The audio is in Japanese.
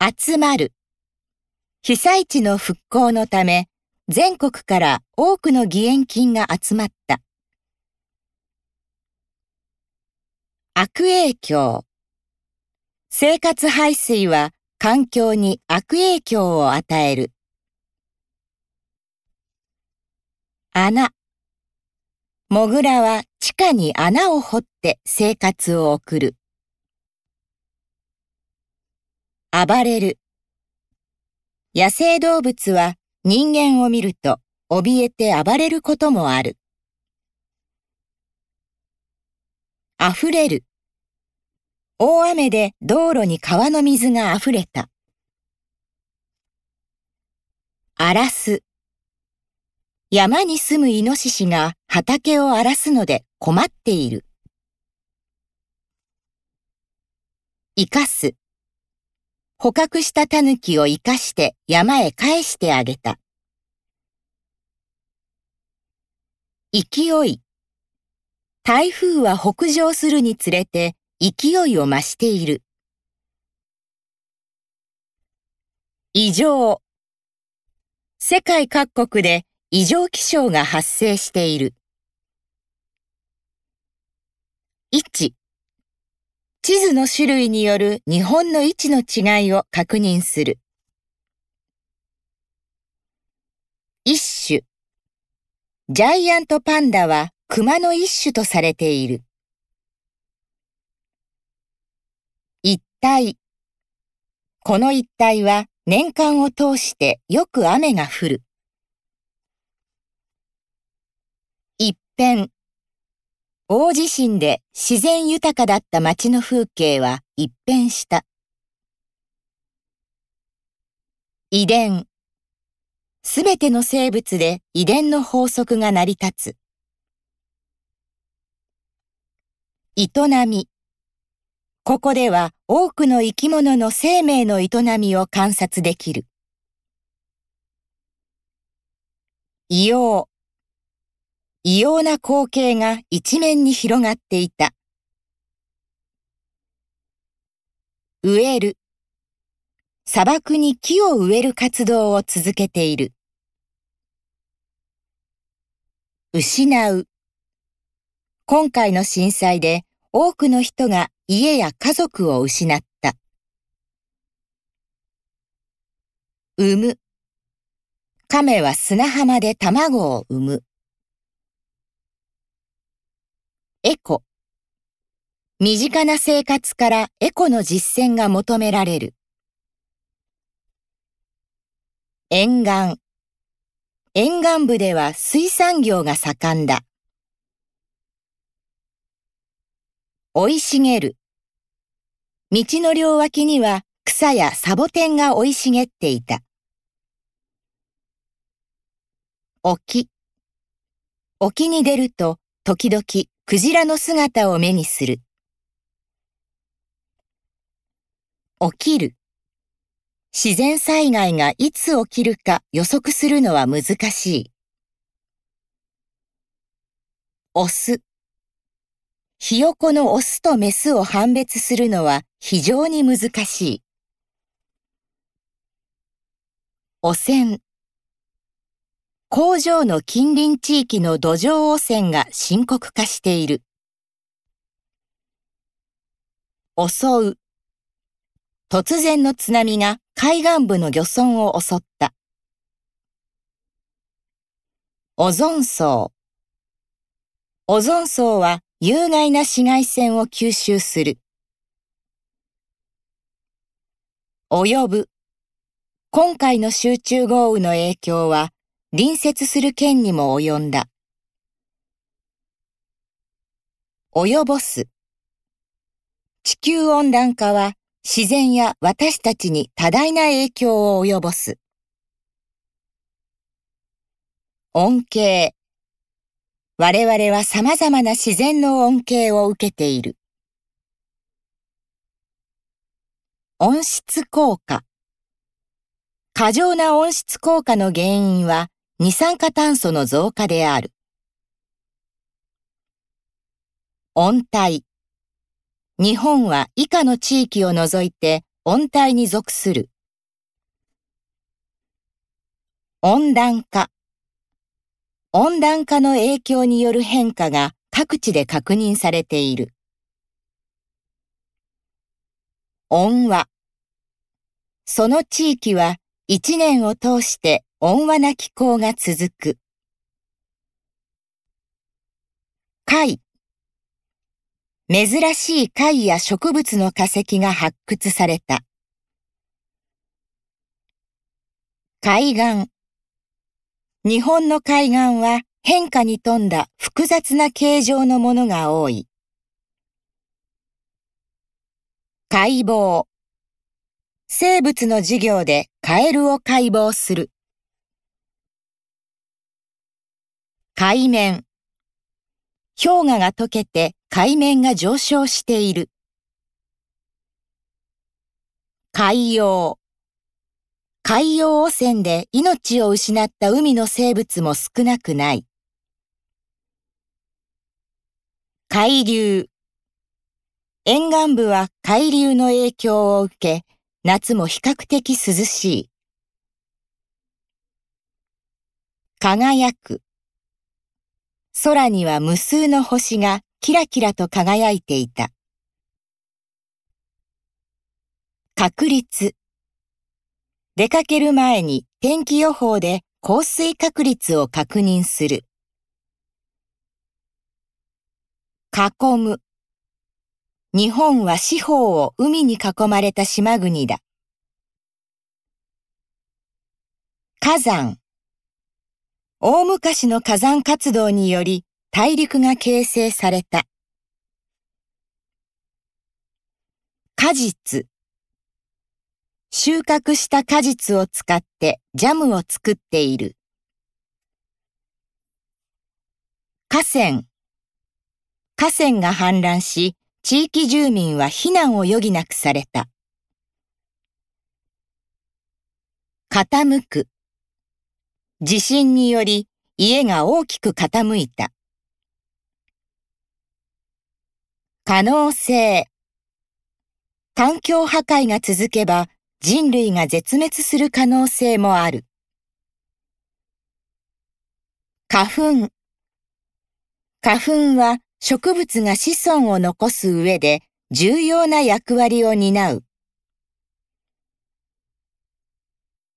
集まる。被災地の復興のため、全国から多くの義援金が集まった。悪影響。生活排水は環境に悪影響を与える。穴。モグラは地下に穴を掘って生活を送る。暴れる。野生動物は人間を見ると怯えて暴れることもある。溢れる。大雨で道路に川の水が溢れた。荒らす。山に住むイノシシが畑を荒らすので困っている。生かす。捕獲したタヌキを生かして山へ返してあげた。勢い。台風は北上するにつれて勢いを増している。異常。世界各国で異常気象が発生している。1地図の種類による日本の位置の違いを確認する。一種。ジャイアントパンダは熊の一種とされている。一帯。この一帯は年間を通してよく雨が降る。一辺。大地震で自然豊かだった街の風景は一変した。遺伝。すべての生物で遺伝の法則が成り立つ。営み。ここでは多くの生き物の生命の営みを観察できる。異様。異様な光景が一面に広がっていた。植える。砂漠に木を植える活動を続けている。失う。今回の震災で多くの人が家や家族を失った。産む。亀は砂浜で卵を産む。エコ。身近な生活からエコの実践が求められる。沿岸。沿岸部では水産業が盛んだ。生い茂る。道の両脇には草やサボテンが生い茂っていた。沖。沖に出ると時々クジラの姿を目にする。起きる。自然災害がいつ起きるか予測するのは難しい。オス。ひよこのオスとメスを判別するのは非常に難しい。汚染。工場の近隣地域の土壌汚染が深刻化している。襲う。突然の津波が海岸部の漁村を襲った。オゾン層。オゾン層は有害な紫外線を吸収する。及ぶ。今回の集中豪雨の影響は隣接する県にも及んだ。及ぼす。地球温暖化は自然や私たちに多大な影響を及ぼす。恩恵。我々は様々な自然の恩恵を受けている。温室効果。過剰な温室効果の原因は二酸化炭素の増加である。温帯。日本は以下の地域を除いて温帯に属する。温暖化。温暖化の影響による変化が各地で確認されている。温和。その地域は一年を通して温和な気候が続く。貝。珍しい貝や植物の化石が発掘された。海岸。日本の海岸は変化に富んだ複雑な形状のものが多い。解剖。生物の授業でカエルを解剖する。海面。氷河が溶けて海面が上昇している。海洋。海洋汚染で命を失った海の生物も少なくない。海流。沿岸部は海流の影響を受け、夏も比較的涼しい。輝く。空には無数の星がキラキラと輝いていた。確率。出かける前に天気予報で降水確率を確認する。囲む。日本は四方を海に囲まれた島国だ。火山。大昔の火山活動により大陸が形成された。果実。収穫した果実を使ってジャムを作っている。河川。河川が氾濫し、地域住民は避難を余儀なくされた。傾く。地震により家が大きく傾いた。可能性。環境破壊が続けば人類が絶滅する可能性もある。花粉。花粉は植物が子孫を残す上で重要な役割を担う。